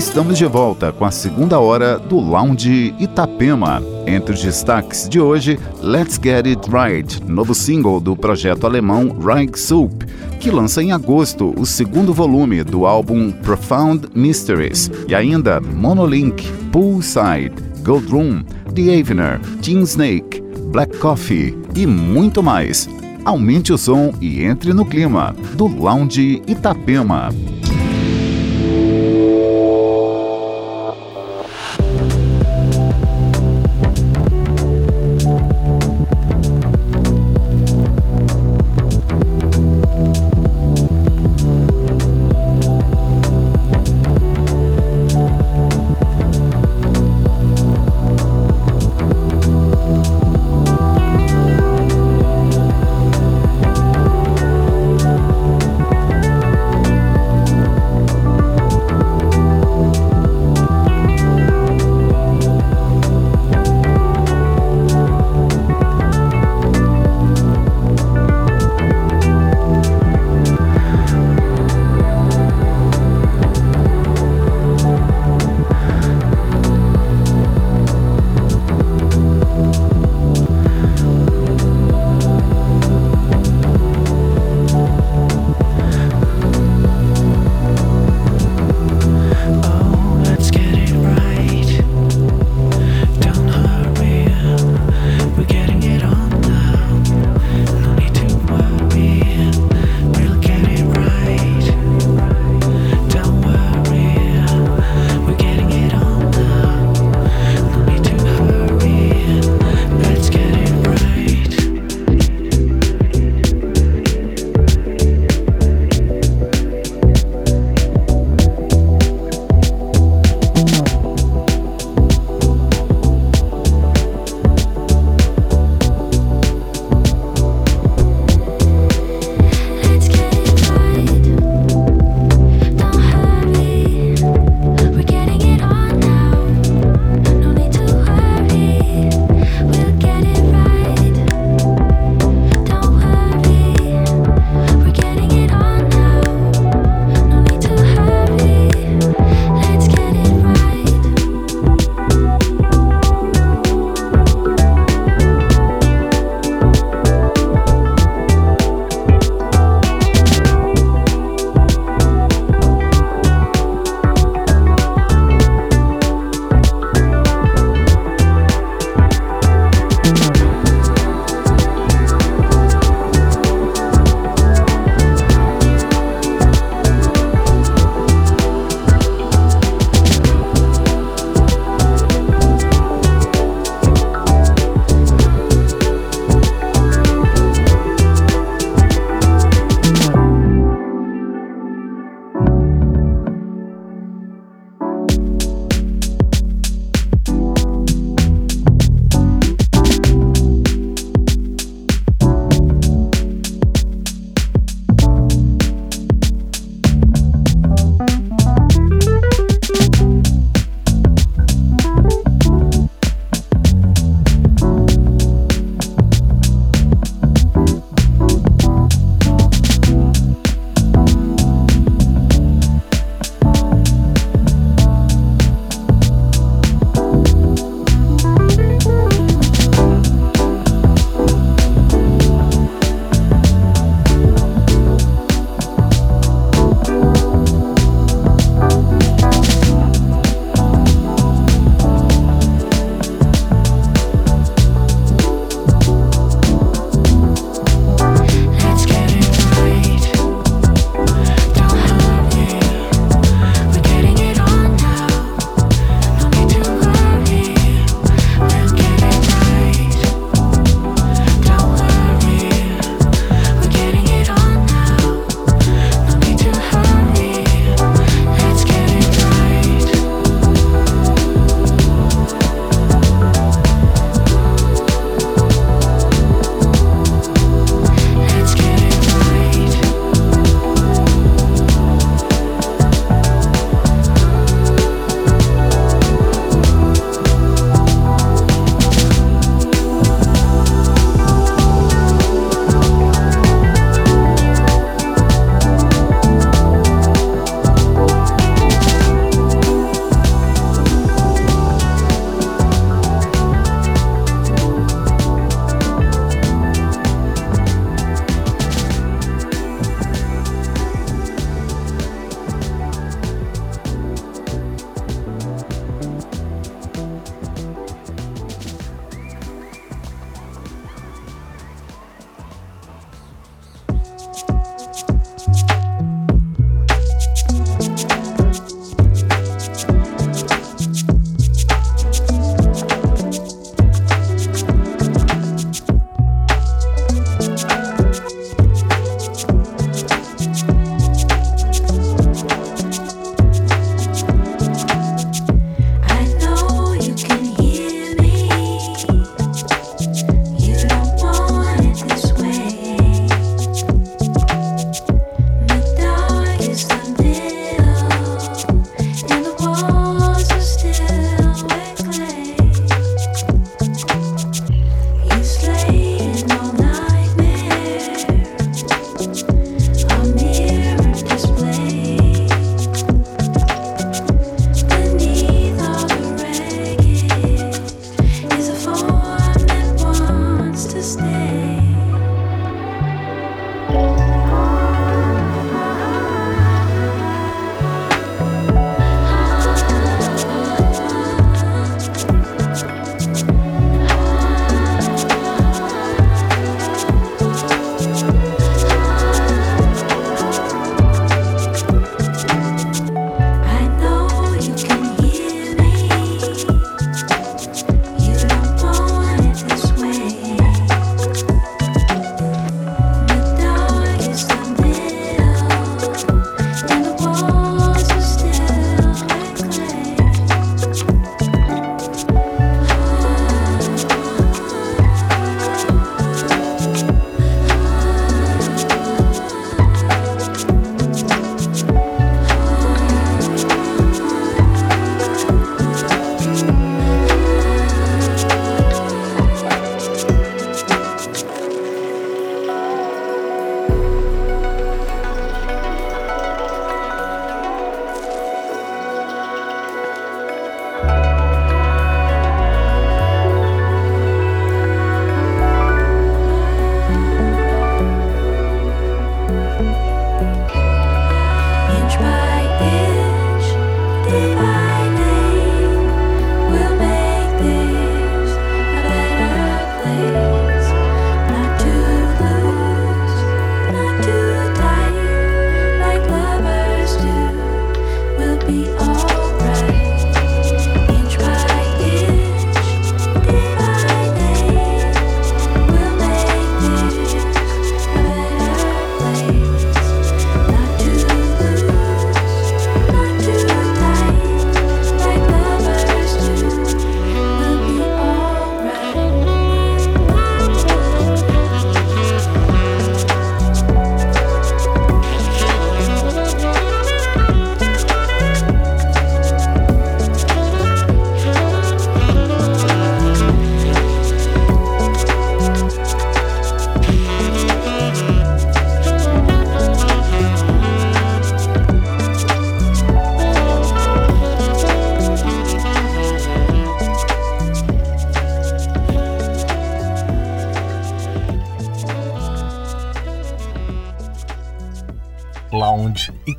Estamos de volta com a segunda hora do Lounge Itapema. Entre os destaques de hoje, Let's Get It Right, novo single do projeto alemão Reich Soup, que lança em agosto o segundo volume do álbum Profound Mysteries, e ainda Monolink, Poolside, Gold Room, The Avener, Teen Snake, Black Coffee e muito mais. Aumente o som e entre no clima do Lounge Itapema.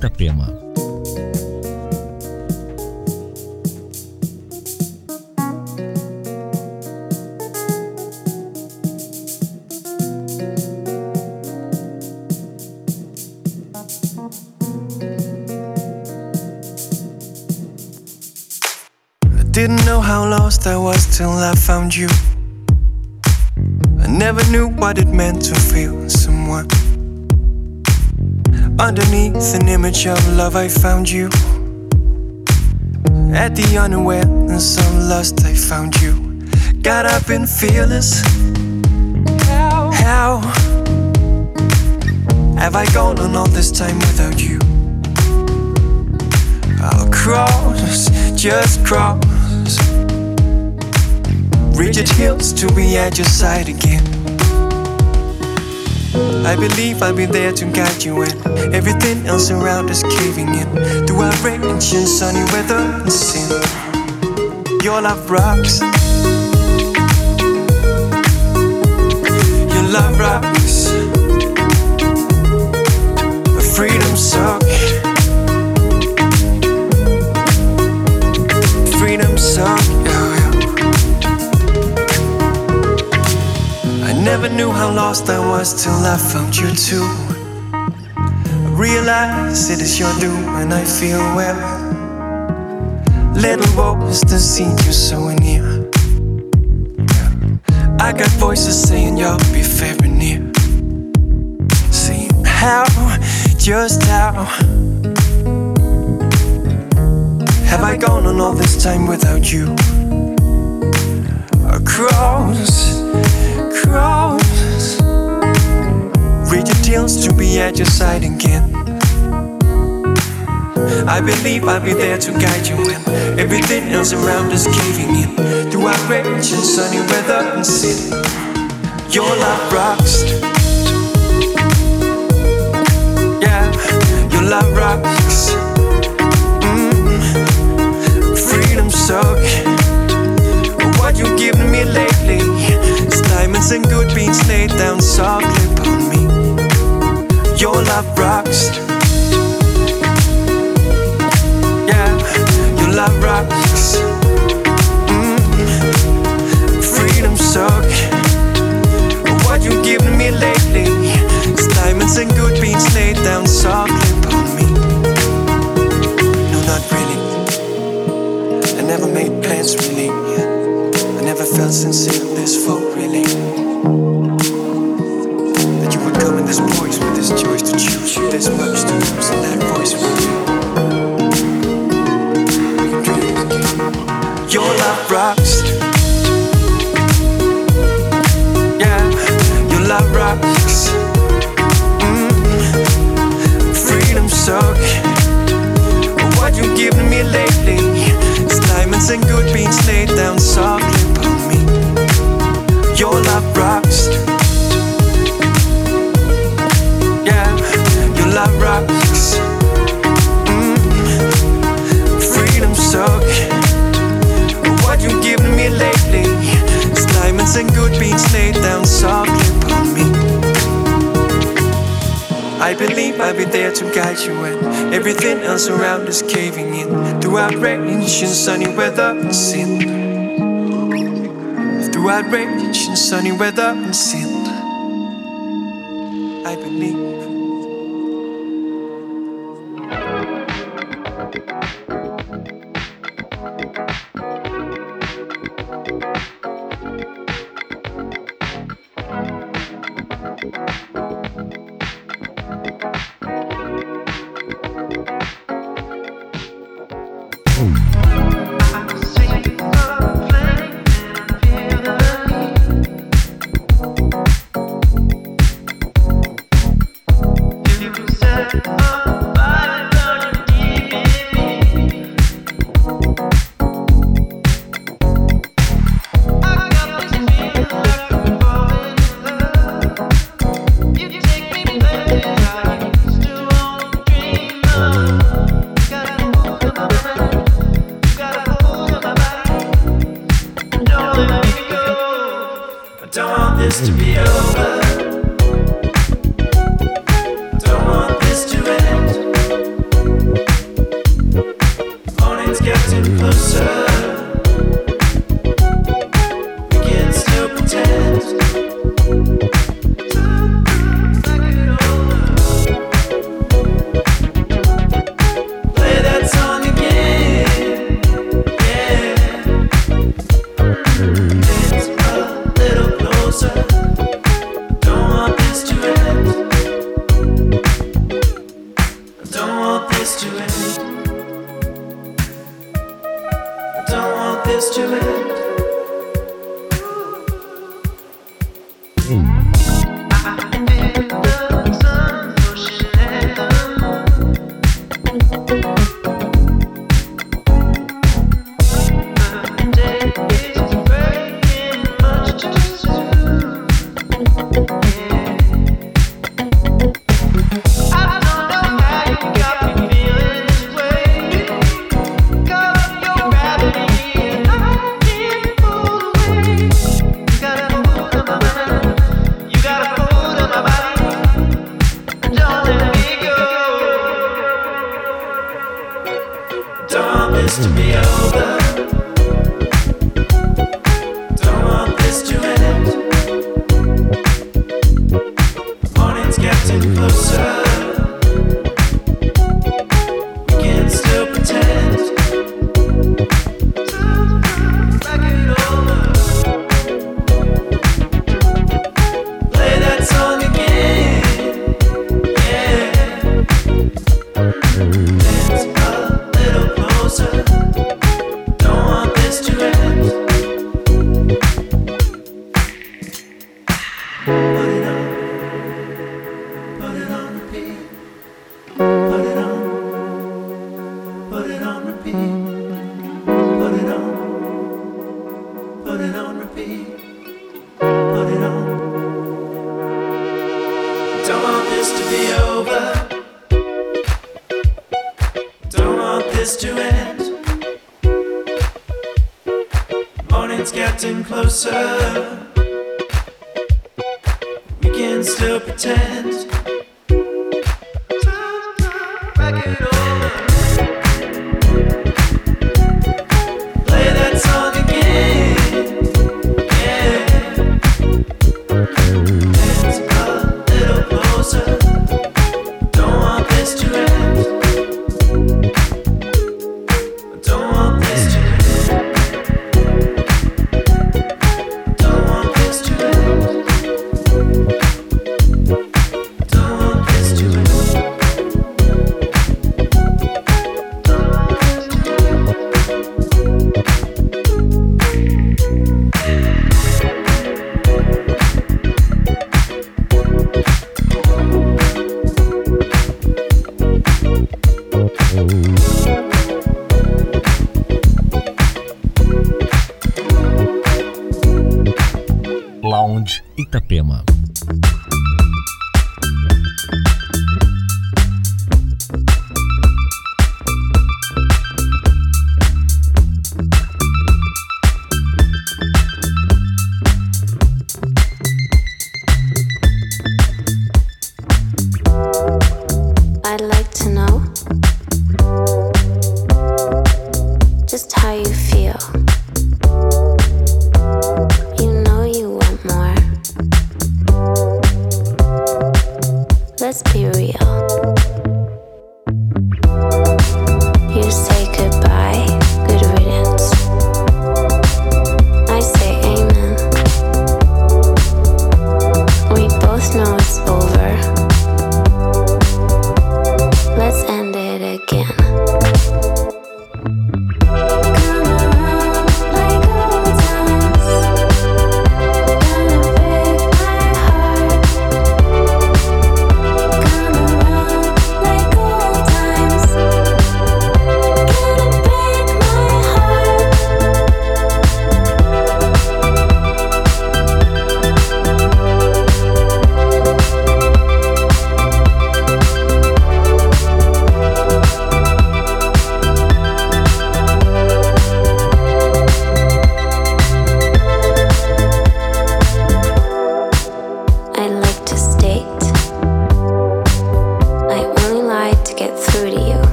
Itapema. Image of love, I found you. At the unawareness of lust, I found you. God, I've been fearless. How? How have I gone on all this time without you? I'll cross, just cross rigid hills to be at your side again. I believe I'll be there to guide you when everything else around is caving in. Through outrage and sunny weather and sin, your love rocks. Your love rocks. A freedom song. Freedom song. Never knew how lost I was till I found you too. Realize it is your doom and I feel well. Little voice to see you so near. I got voices saying you'll be very near. See how, just how have I gone on all this time without you? Across cross. To be at your side again. I believe I'll be there to guide you when everything else around is caving in. Through our outrage and sunny weather and sin, your love rocks. Yeah, your love rocks. Mm. Freedom suck. What you giving me lately? diamonds and good beans laid down softly upon me. Love rocks. Yeah, your love rocks. Mm. Freedom suck. What you giving me lately? It's diamonds and good beans laid down softly upon me. No, not really. I never made plans really. I never felt sincere this full really. That you would come in this voice this choice to choose much to lose in that voice with you. Your love rocks. Yeah, your love rocks. Mm. Freedom suck. What you giving me lately? It's diamonds and good beans laid down good beans laid down softly upon me. I believe I'll be there to guide you when everything else around is caving in. Throughout rain and sunny weather and sin. Throughout rain and sunny weather and sin. promised to be over. Itapema.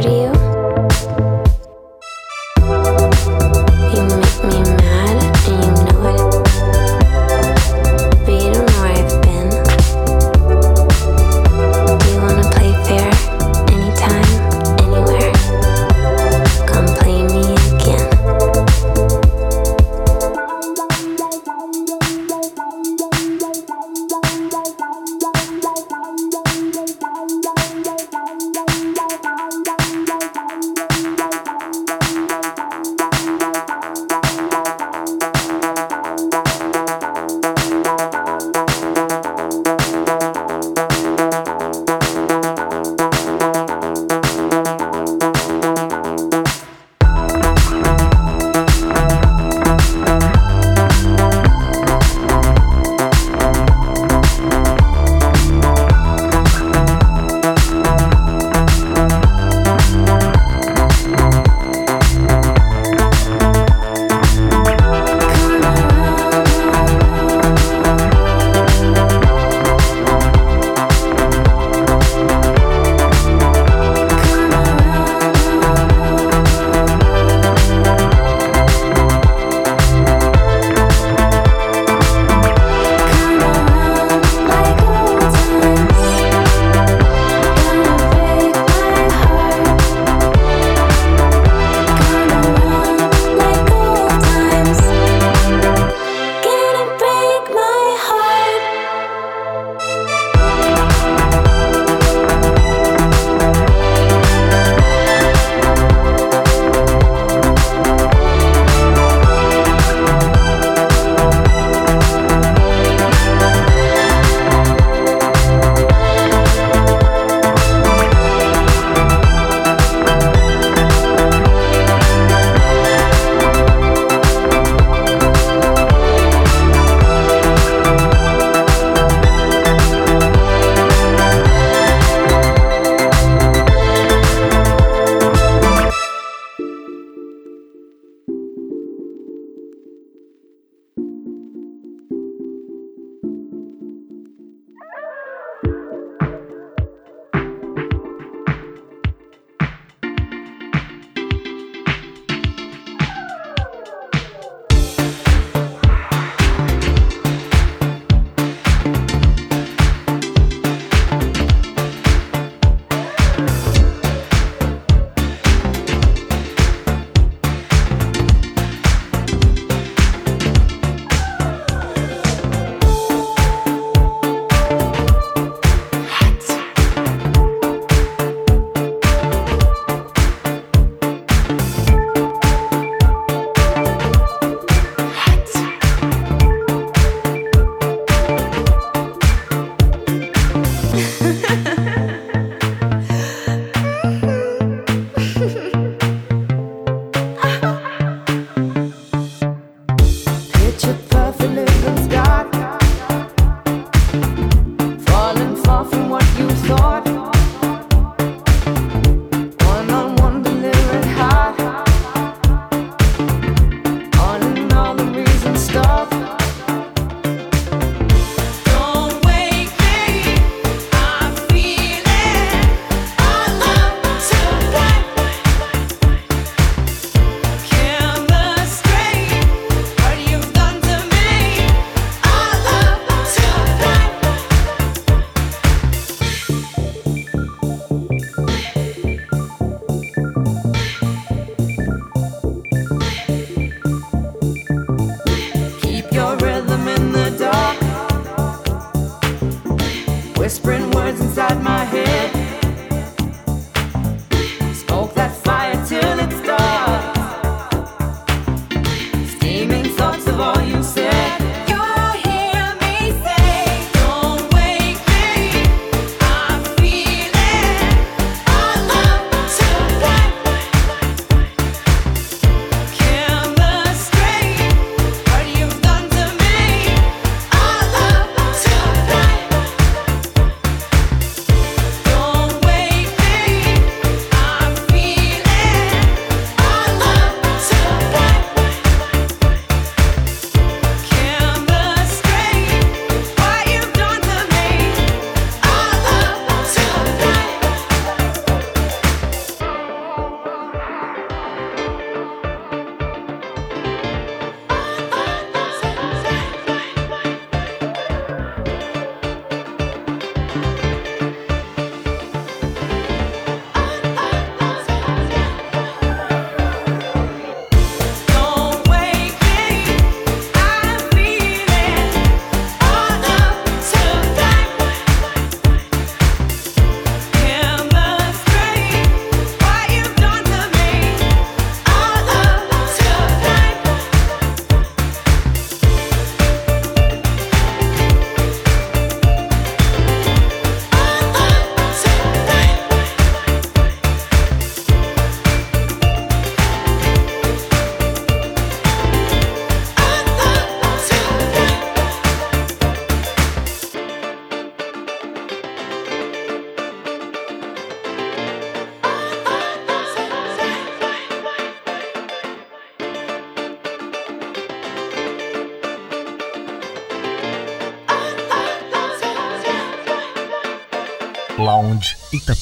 To? You Ictap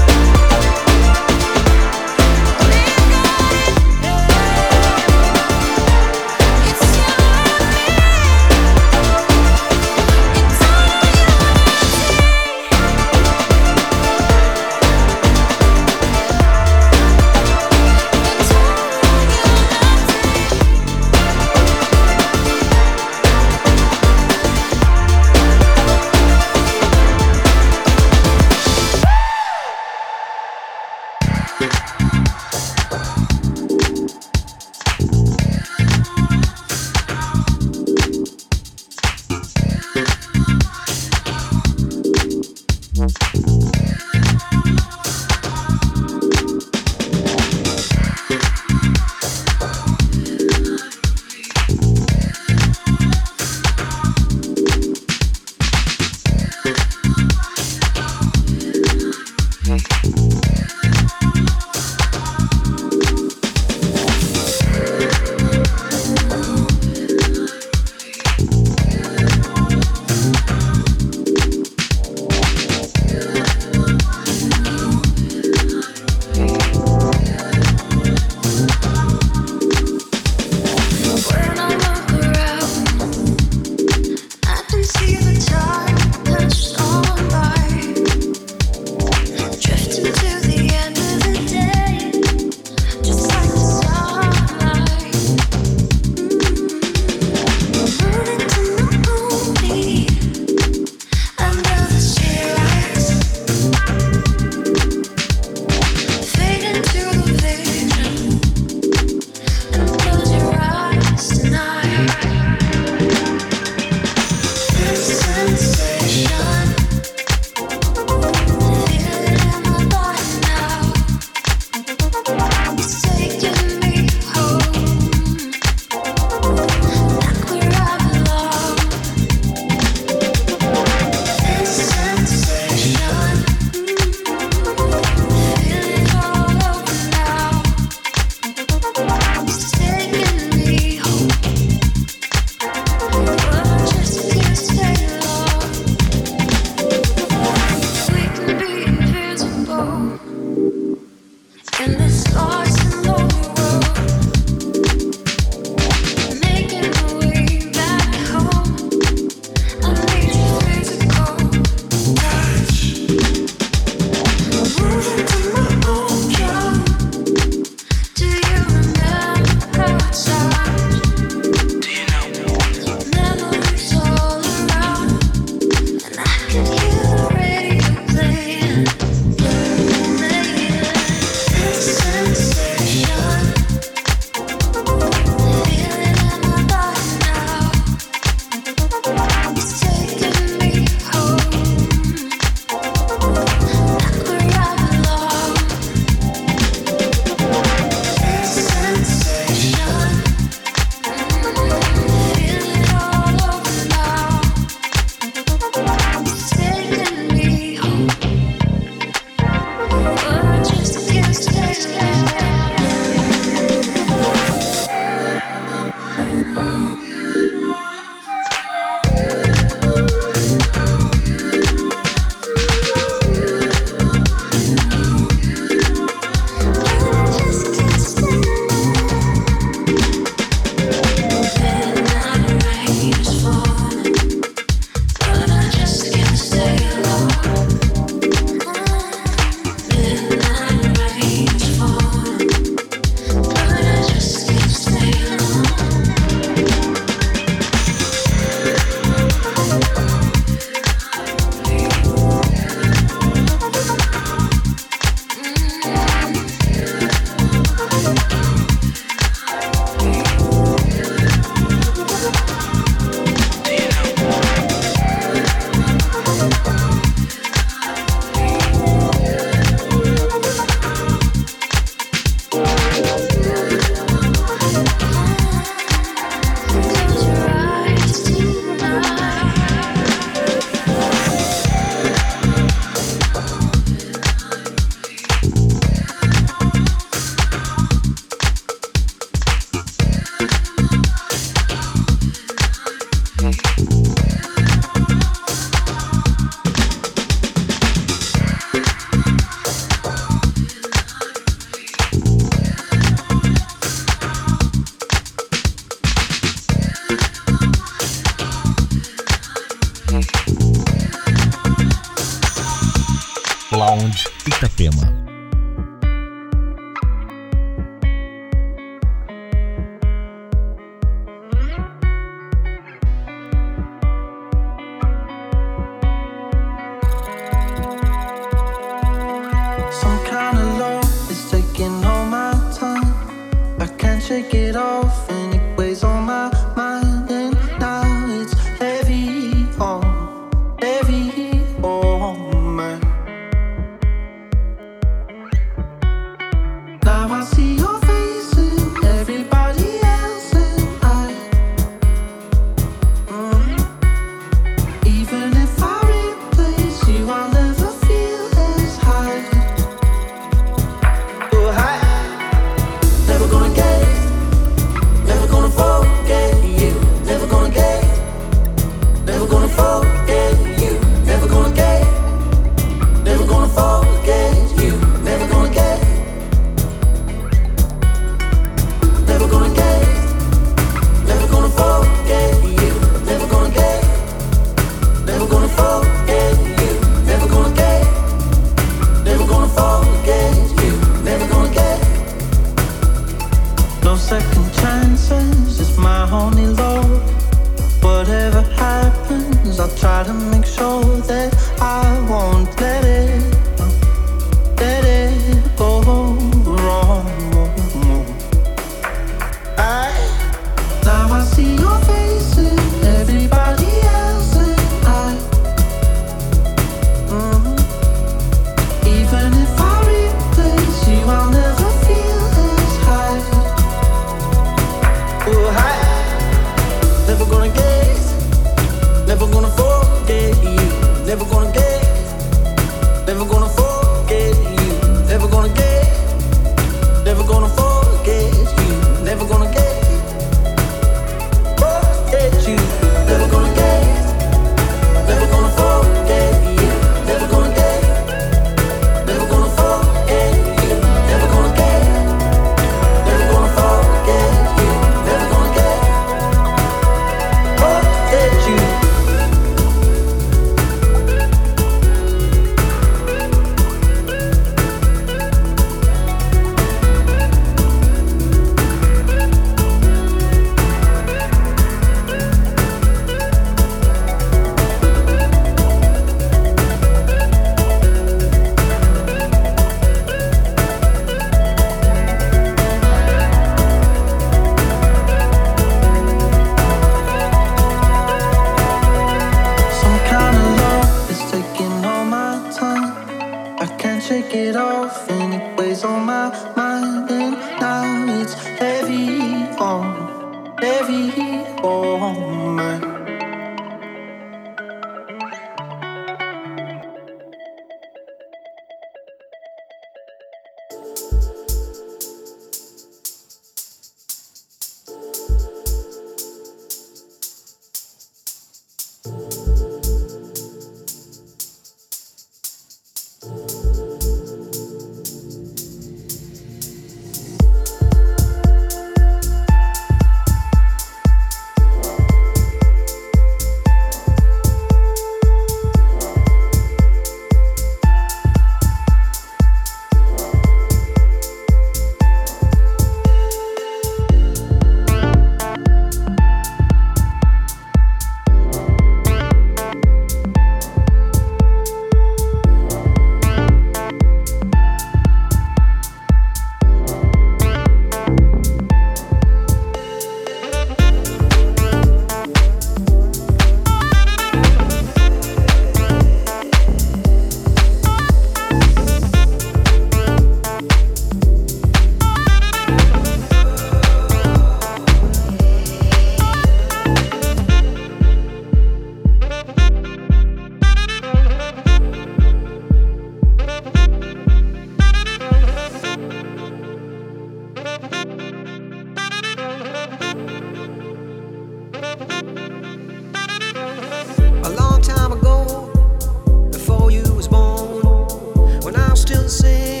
sei.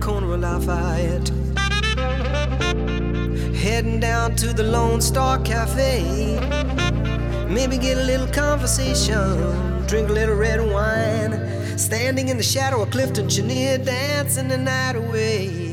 corner of Lafayette. Heading down to the Lone Star Cafe. Maybe get a little conversation, drink a little red wine. Standing in the shadow of Clifton Chenier, dancing the night away.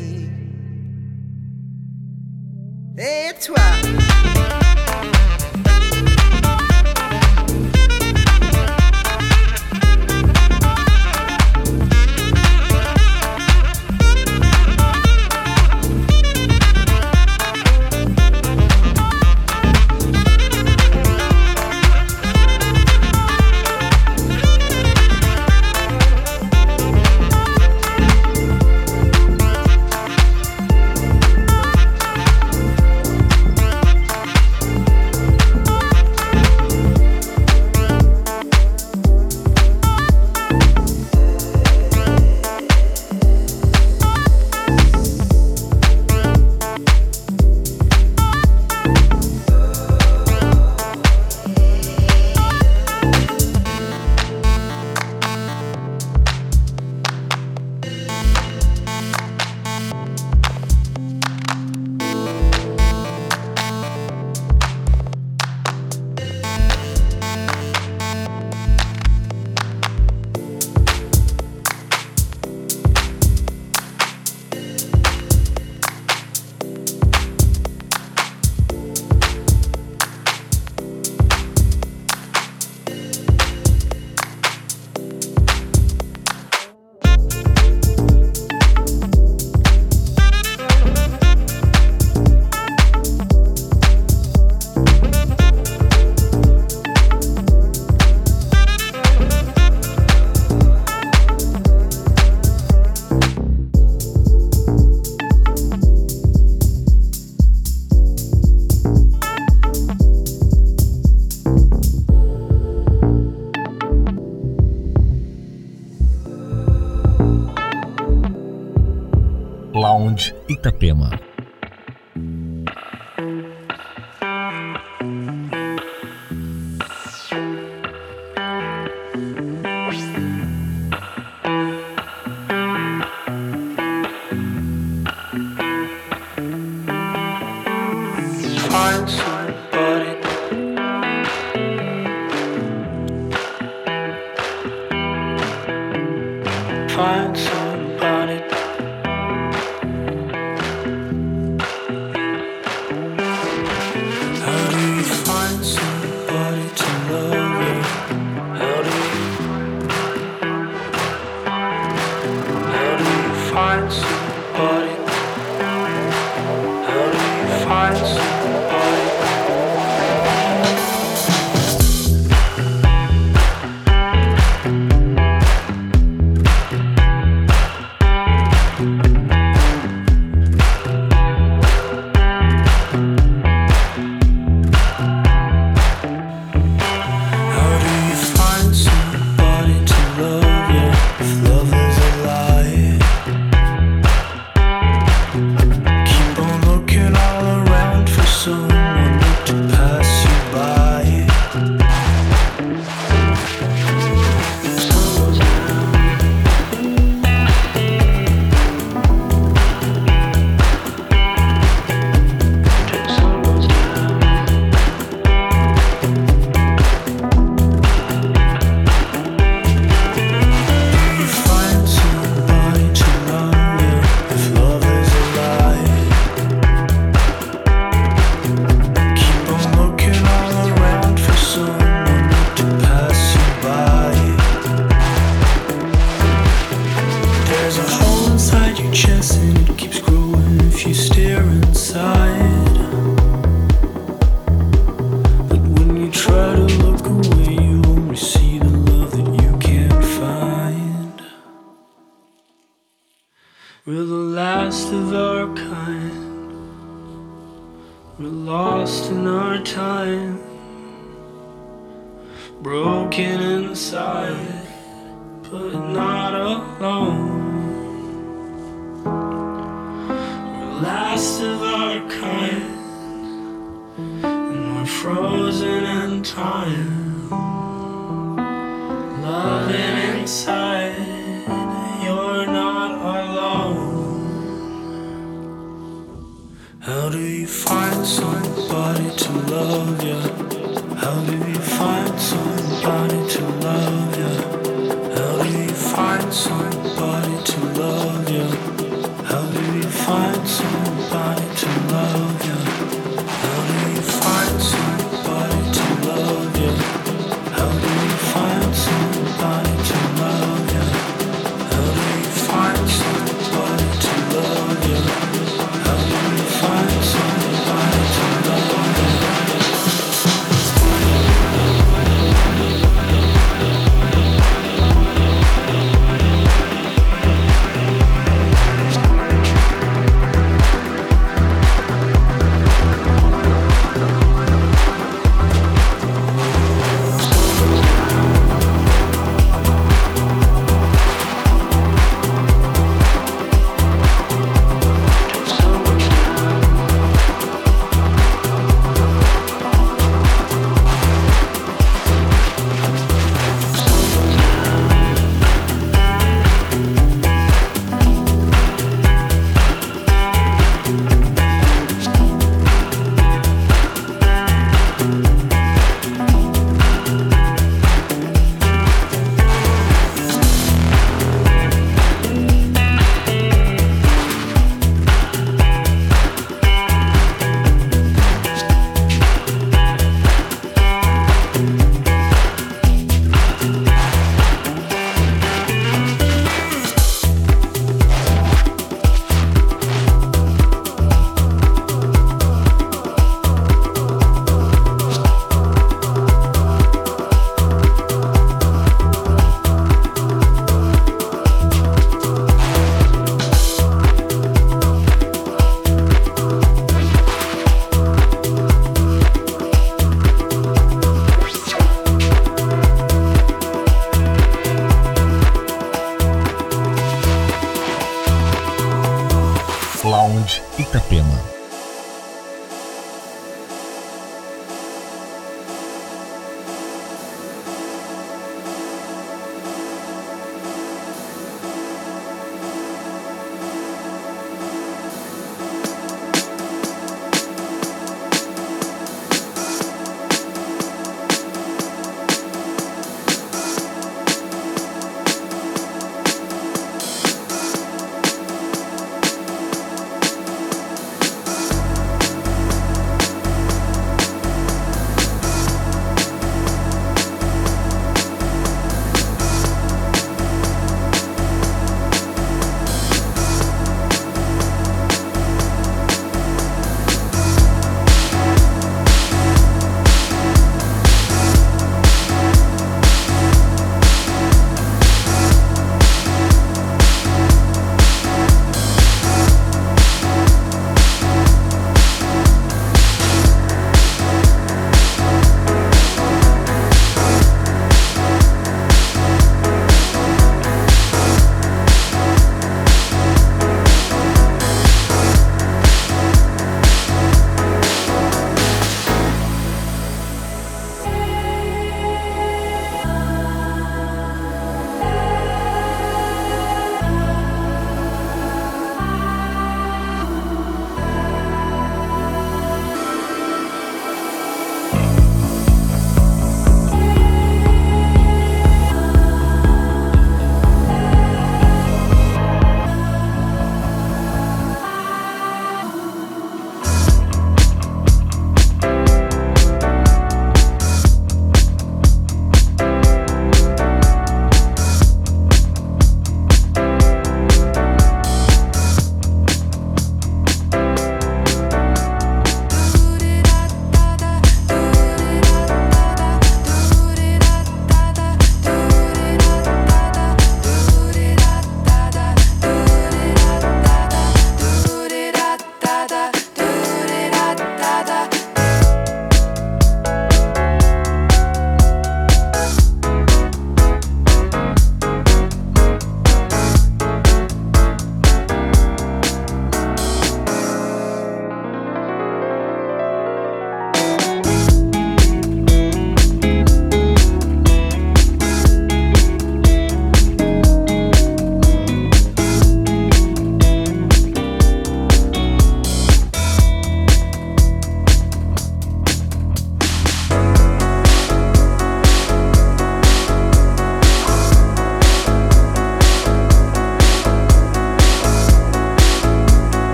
Itapema.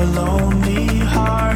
a lonely heart.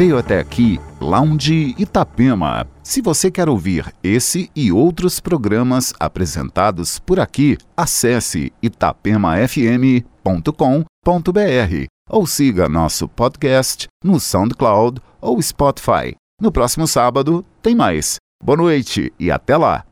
Veio até aqui Lounge Itapema. Se você quer ouvir esse e outros programas apresentados por aqui, acesse itapemafm.com.br ou siga nosso podcast no SoundCloud ou Spotify. No próximo sábado tem mais. Boa noite e até lá!